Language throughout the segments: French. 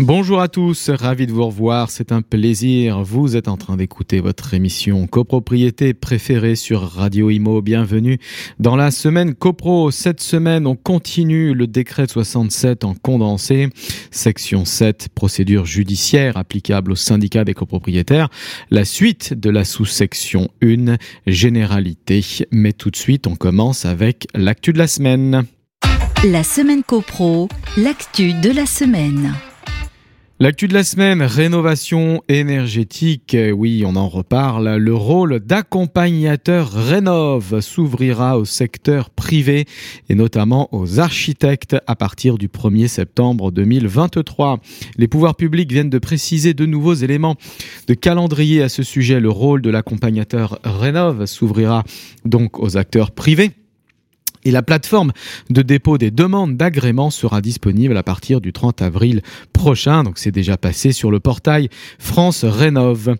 Bonjour à tous, ravi de vous revoir, c'est un plaisir. Vous êtes en train d'écouter votre émission copropriété préférée sur Radio Imo. Bienvenue dans la semaine copro. Cette semaine, on continue le décret 67 en condensé. Section 7, procédure judiciaire applicable au syndicat des copropriétaires. La suite de la sous-section 1, généralité. Mais tout de suite, on commence avec l'actu de la semaine. La semaine copro, l'actu de la semaine. L'actu de la semaine, rénovation énergétique. Oui, on en reparle. Le rôle d'accompagnateur Rénov s'ouvrira au secteur privé et notamment aux architectes à partir du 1er septembre 2023. Les pouvoirs publics viennent de préciser de nouveaux éléments de calendrier à ce sujet. Le rôle de l'accompagnateur Rénov s'ouvrira donc aux acteurs privés et la plateforme de dépôt des demandes d'agrément sera disponible à partir du 30 avril prochain. Donc c'est déjà passé sur le portail France Rénov.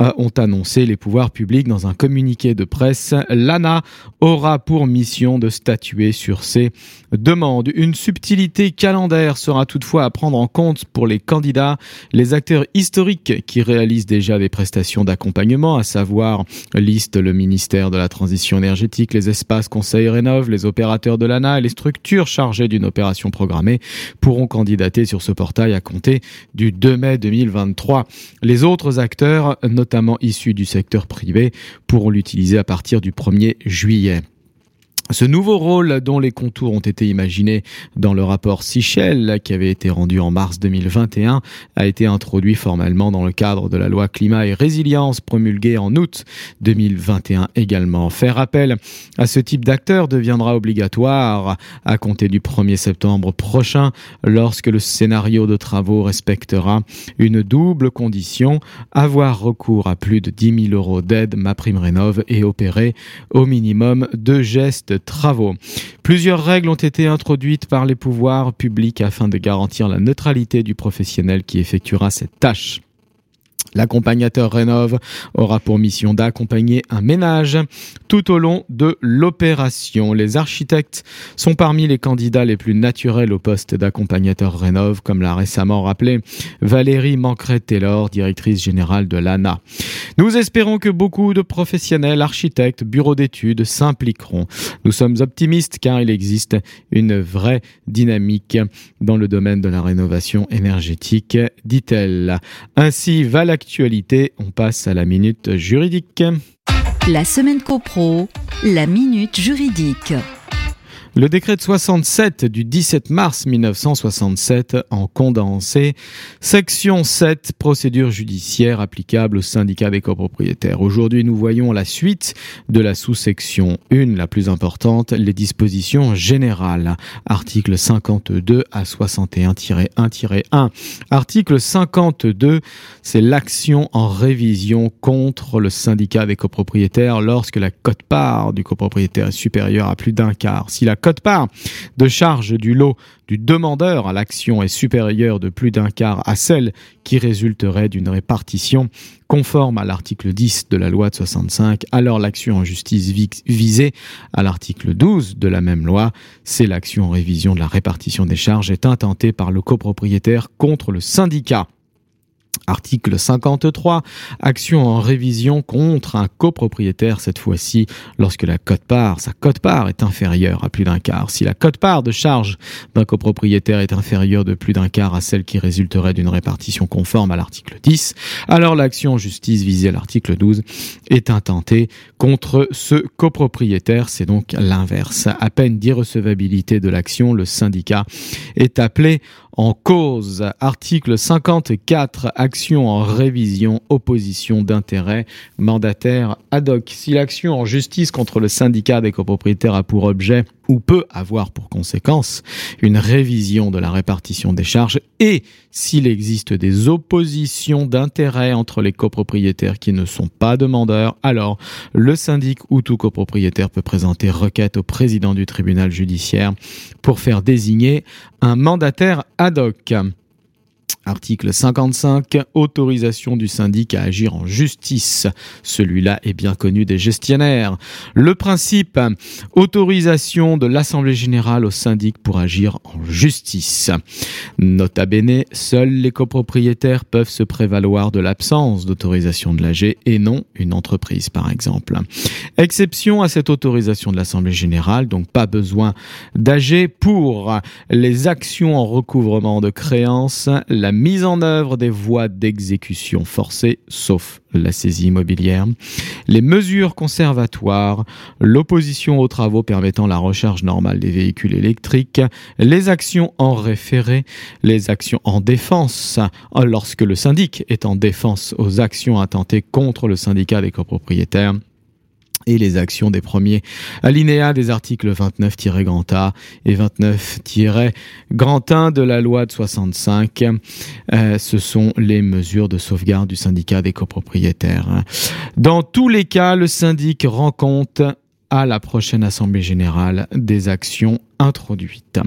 Euh, ont annoncé les pouvoirs publics dans un communiqué de presse. L'ANA aura pour mission de statuer sur ces demandes. Une subtilité calendaire sera toutefois à prendre en compte pour les candidats, les acteurs historiques qui réalisent déjà des prestations d'accompagnement, à savoir liste le ministère de la Transition énergétique, les espaces conseils Rénov, les opérateurs de l'ANA et les structures chargées d'une opération programmée pourront candidater sur ce portail à compter du 2 mai 2023. Les autres acteurs, notamment issus du secteur privé, pourront l'utiliser à partir du 1er juillet. Ce nouveau rôle dont les contours ont été imaginés dans le rapport Sichel qui avait été rendu en mars 2021 a été introduit formellement dans le cadre de la loi climat et résilience promulguée en août 2021 également. Faire appel à ce type d'acteur deviendra obligatoire à compter du 1er septembre prochain lorsque le scénario de travaux respectera une double condition, avoir recours à plus de 10 000 euros d'aide ma prime rénov et opérer au minimum deux gestes travaux. Plusieurs règles ont été introduites par les pouvoirs publics afin de garantir la neutralité du professionnel qui effectuera cette tâche. L'accompagnateur Rénov aura pour mission d'accompagner un ménage tout au long de l'opération. Les architectes sont parmi les candidats les plus naturels au poste d'accompagnateur Rénov, comme l'a récemment rappelé Valérie Mancret-Taylor, directrice générale de l'ANA. Nous espérons que beaucoup de professionnels, architectes, bureaux d'études s'impliqueront. Nous sommes optimistes car il existe une vraie dynamique dans le domaine de la rénovation énergétique, dit-elle. Ainsi l'actualité, on passe à la minute juridique. La semaine copro, la minute juridique. Le décret de 67 du 17 mars 1967 en condensé, section 7, procédure judiciaire applicable au syndicat des copropriétaires. Aujourd'hui, nous voyons la suite de la sous-section 1, la plus importante, les dispositions générales. Article 52 à 61-1-1. Article 52, c'est l'action en révision contre le syndicat des copropriétaires lorsque la cote-part du copropriétaire est supérieure à plus d'un quart. Si la cote-part de charge du lot du demandeur à l'action est supérieure de plus d'un quart à celle qui résulterait d'une répartition conforme à l'article 10 de la loi de 65, alors l'action en justice visée à l'article 12 de la même loi, c'est l'action en révision de la répartition des charges est intentée par le copropriétaire contre le syndicat. Article 53, action en révision contre un copropriétaire, cette fois-ci lorsque la cote-part, sa cote-part est inférieure à plus d'un quart. Si la cote-part de charge d'un copropriétaire est inférieure de plus d'un quart à celle qui résulterait d'une répartition conforme à l'article 10, alors l'action en justice visée à l'article 12 est intentée contre ce copropriétaire. C'est donc l'inverse. À peine d'irrecevabilité de l'action, le syndicat est appelé en cause. Article 54, action en révision, opposition d'intérêt, mandataire ad hoc. Si l'action en justice contre le syndicat des copropriétaires a pour objet ou peut avoir pour conséquence une révision de la répartition des charges et s'il existe des oppositions d'intérêt entre les copropriétaires qui ne sont pas demandeurs, alors le syndic ou tout copropriétaire peut présenter requête au président du tribunal judiciaire pour faire désigner un mandataire ad hoc. Article 55, autorisation du syndic à agir en justice. Celui-là est bien connu des gestionnaires. Le principe, autorisation de l'Assemblée générale au syndic pour agir en justice. Nota bene, seuls les copropriétaires peuvent se prévaloir de l'absence d'autorisation de l'AG et non une entreprise par exemple. Exception à cette autorisation de l'Assemblée générale, donc pas besoin d'AG pour les actions en recouvrement de créances, la mise en œuvre des voies d'exécution forcée, sauf la saisie immobilière, les mesures conservatoires, l'opposition aux travaux permettant la recharge normale des véhicules électriques, les actions en référé, les actions en défense, lorsque le syndic est en défense aux actions intentées contre le syndicat des copropriétaires, et les actions des premiers alinéas des articles 29 A et 29 1 de la loi de 65. Euh, ce sont les mesures de sauvegarde du syndicat des copropriétaires. Dans tous les cas, le syndic rend compte à la prochaine Assemblée générale des actions introduites.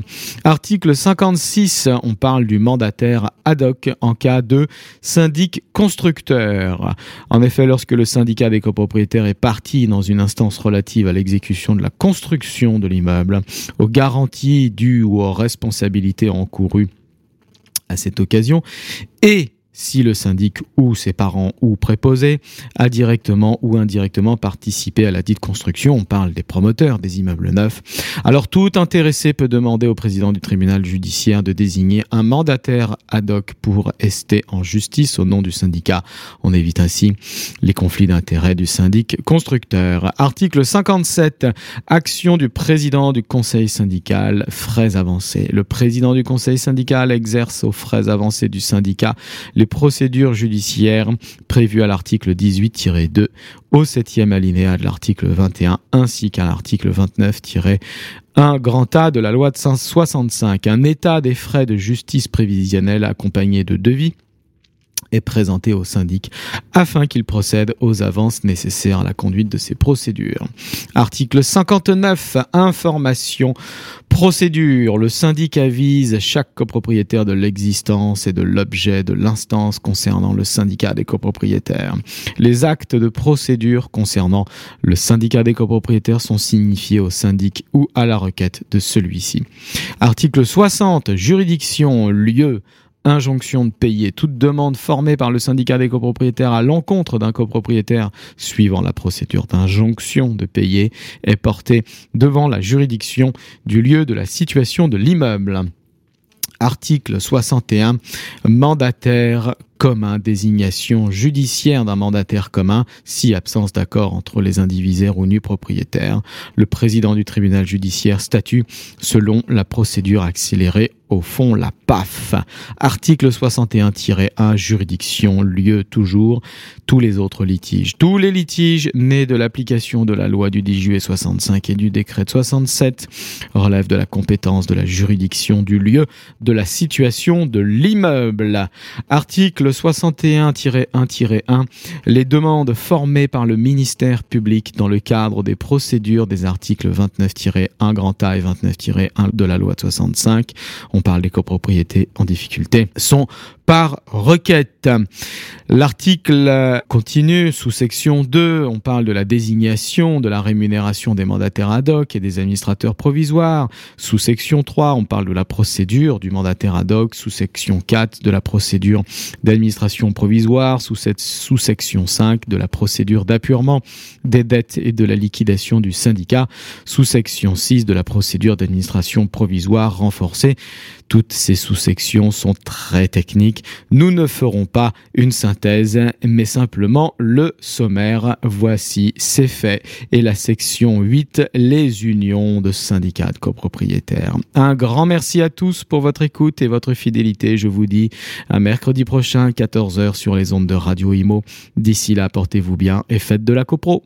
Article 56, on parle du mandataire ad hoc en cas de syndic constructeur. En effet, lorsque le syndicat des copropriétaires est parti dans une instance relative à l'exécution de la construction de l'immeuble, aux garanties dues ou aux responsabilités encourues à cette occasion, et si le syndic ou ses parents ou préposés a directement ou indirectement participé à la dite construction, on parle des promoteurs des immeubles neufs, alors tout intéressé peut demander au président du tribunal judiciaire de désigner un mandataire ad hoc pour ester en justice au nom du syndicat. On évite ainsi les conflits d'intérêts du syndic constructeur. Article 57. Action du président du conseil syndical, frais avancés. Le président du conseil syndical exerce aux frais avancés du syndicat procédures judiciaires prévues à l'article 18-2 au septième alinéa de l'article 21 ainsi qu'à l'article 29- 1 grand A de la loi de 165, un état des frais de justice prévisionnelle accompagné de devis est présenté au syndic afin qu'il procède aux avances nécessaires à la conduite de ces procédures. Article 59. Information. Procédure. Le syndic avise chaque copropriétaire de l'existence et de l'objet de l'instance concernant le syndicat des copropriétaires. Les actes de procédure concernant le syndicat des copropriétaires sont signifiés au syndic ou à la requête de celui-ci. Article 60. Juridiction, lieu, injonction de payer toute demande formée par le syndicat des copropriétaires à l'encontre d'un copropriétaire suivant la procédure d'injonction de payer est portée devant la juridiction du lieu de la situation de l'immeuble. Article 61, mandataire commun, désignation judiciaire d'un mandataire commun, si absence d'accord entre les indivisaires ou nus propriétaires. Le président du tribunal judiciaire statue selon la procédure accélérée au fond la PAF. Article 61-1, juridiction, lieu toujours, tous les autres litiges. Tous les litiges nés de l'application de la loi du 10 juillet 65 et du décret de 67 relèvent de la compétence de la juridiction du lieu, de la situation de l'immeuble. Article 61-1-1, les demandes formées par le ministère public dans le cadre des procédures des articles 29-1 grand A et 29-1 de la loi de 65, on parle des copropriétés en difficulté, sont par requête. L'article continue sous section 2, on parle de la désignation, de la rémunération des mandataires ad hoc et des administrateurs provisoires. Sous section 3, on parle de la procédure du mandataire ad hoc. Sous section 4, de la procédure d'administration provisoire. Sous, cette, sous section 5, de la procédure d'appurement des dettes et de la liquidation du syndicat. Sous section 6, de la procédure d'administration provisoire renforcée. Toutes ces sous-sections sont très techniques. Nous ne ferons pas une synthèse, mais simplement le sommaire. Voici, c'est fait. Et la section 8, les unions de syndicats de copropriétaires. Un grand merci à tous pour votre écoute et votre fidélité. Je vous dis à mercredi prochain, 14h sur les ondes de Radio Imo. D'ici là, portez-vous bien et faites de la copro.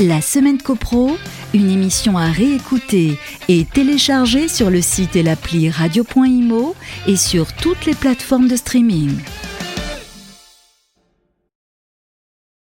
La semaine copro une émission à réécouter et télécharger sur le site et l'appli radio.imo et sur toutes les plateformes de streaming.